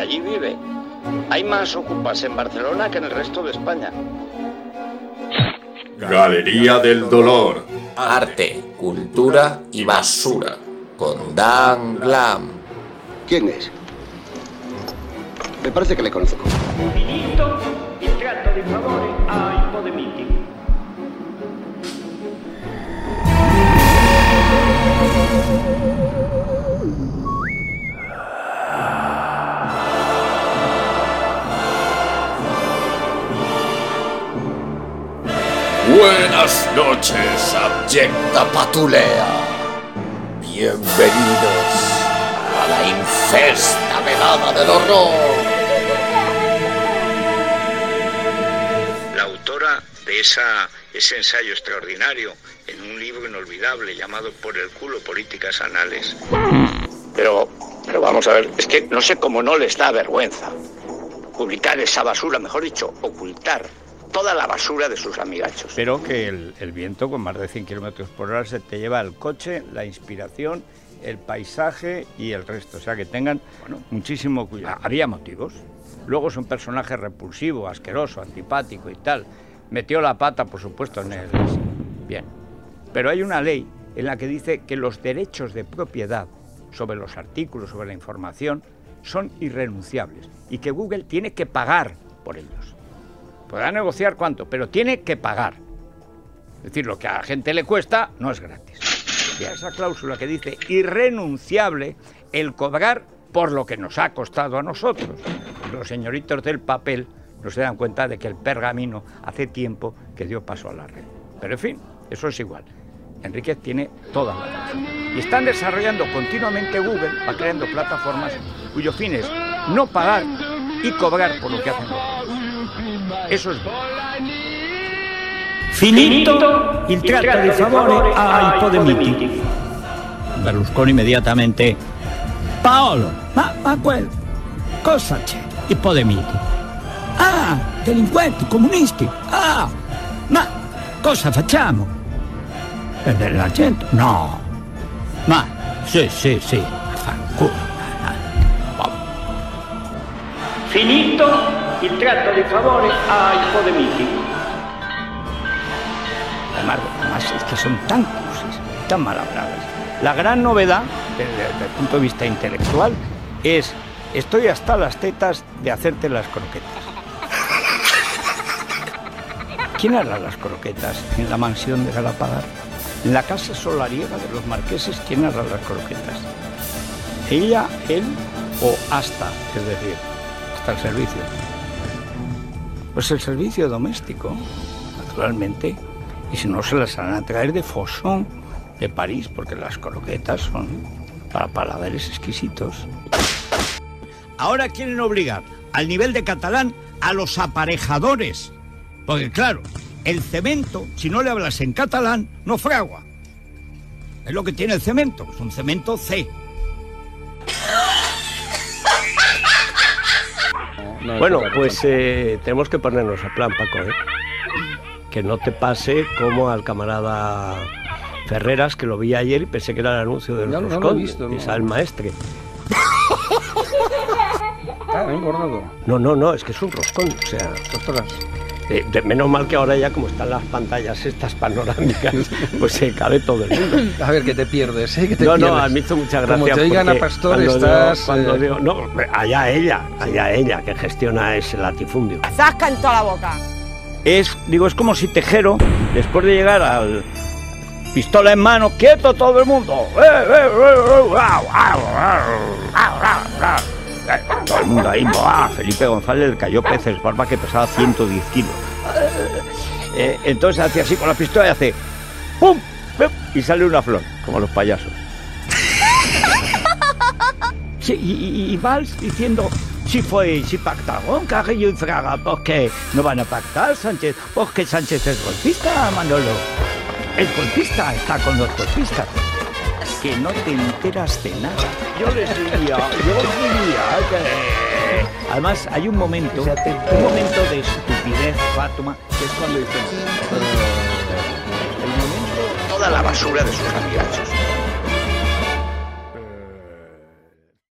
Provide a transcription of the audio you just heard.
allí vive. Hay más ocupas en Barcelona que en el resto de España. Galería del Dolor. Arte, cultura y basura. Con Dan Glam. ¿Quién es? Me parece que le conozco. Finito il tratto di favore Buenas noches, Abyecta patulea. Bienvenidos a la infesta velada del horror. La autora de ese ensayo extraordinario en un libro inolvidable llamado Por el culo políticas anales. Pero, pero vamos a ver, es que no sé cómo no les da vergüenza publicar esa basura, mejor dicho, ocultar toda la basura de sus amigachos. Pero que el, viento con más de 100 kilómetros por hora se te lleva el coche, la inspiración, el paisaje y el resto. O sea que tengan muchísimo cuidado. Había motivos. Luego es un personaje repulsivo, asqueroso, antipático y tal. Metió la pata, por supuesto, en el. Bien. Pero hay una ley en la que dice que los derechos de propiedad sobre los artículos, sobre la información, son irrenunciables y que Google tiene que pagar por ellos. Podrá negociar cuánto, pero tiene que pagar. Es decir, lo que a la gente le cuesta no es gratis. Y a esa cláusula que dice irrenunciable el cobrar por lo que nos ha costado a nosotros. Los señoritos del papel no se dan cuenta de que el pergamino hace tiempo que dio paso a la red. Pero en fin, eso es igual. Enriquez tiene toda la razón. Y están desarrollando continuamente Google, va creando plataformas cuyo fin es no pagar y cobrar por lo que hacen los. Eso es. Finito il tratto di favore ai Podemiti. Berlusconi immediatamente. Paolo, ma, ma quel. Cosa c'è? I Podemiti. Ah, delinquenti, comunisti. Ah, ma cosa facciamo? Perdere la gente? No. Ma, sì, sì, sì. Fanculo. Finito il tratto di favore ai Podemiti. Además, además es que son tan cursis, tan mal habladas. La gran novedad, desde, desde el punto de vista intelectual, es estoy hasta las tetas de hacerte las croquetas. ¿Quién hará las croquetas en la mansión de Galapagar? En la casa solariega de los marqueses, ¿quién hará las croquetas? ¿Ella, él o hasta? Es decir, hasta el servicio. Pues el servicio doméstico, naturalmente. Y si no, se las van a traer de Fosson, de París, porque las croquetas son para paladares exquisitos. Ahora quieren obligar al nivel de catalán a los aparejadores. Porque claro, el cemento, si no le hablas en catalán, no fragua. Es lo que tiene el cemento, es un cemento C. Bueno, pues eh, tenemos que ponernos a plan, Paco, ¿eh? Que no te pase como al camarada Ferreras, que lo vi ayer y pensé que era el anuncio del no, no lo he roscón, visto, no. Maestre. Ah, he engordado. No, no, no, es que es un roscón, o sea... Ostras. Eh, de- menos mal que ahora ya como están las pantallas estas panorámicas, pues se cabe todo el mundo. A ver, que te pierdes, ¿eh? Que te No, no, pierdes. a mí hizo mucha gracia. Como te oigan a Pastor, cuando estás, Digo, cuando eh, digo- no, allá ella, allá ella, que gestiona ese latifundio. Zasca en toda la boca. Es, digo, es como si Tejero, después de llegar al pistola en mano, quieto todo el mundo. ¡Eh, Todo el mundo ahí, ¡buah! Felipe González le cayó peces, barba que pesaba 110 kilos. Eh, entonces hace así con la pistola y hace ¡pum! ¡pum! Y sale una flor, como los payasos. Y, y, Valls diciendo, si fue, si pactaron Carrillo y Fraga, ¿por qué no van a pactar Sánchez? Porque Sánchez es golpista, Manolo. El golpista está con los golpistas. Que no te enteras de nada. Yo les diría, yo diría que... Además, hay un momento, un momento de estupidez, Fátima, que es cuando dicen... "Eh, el momento Toda la basura de sus amigachos.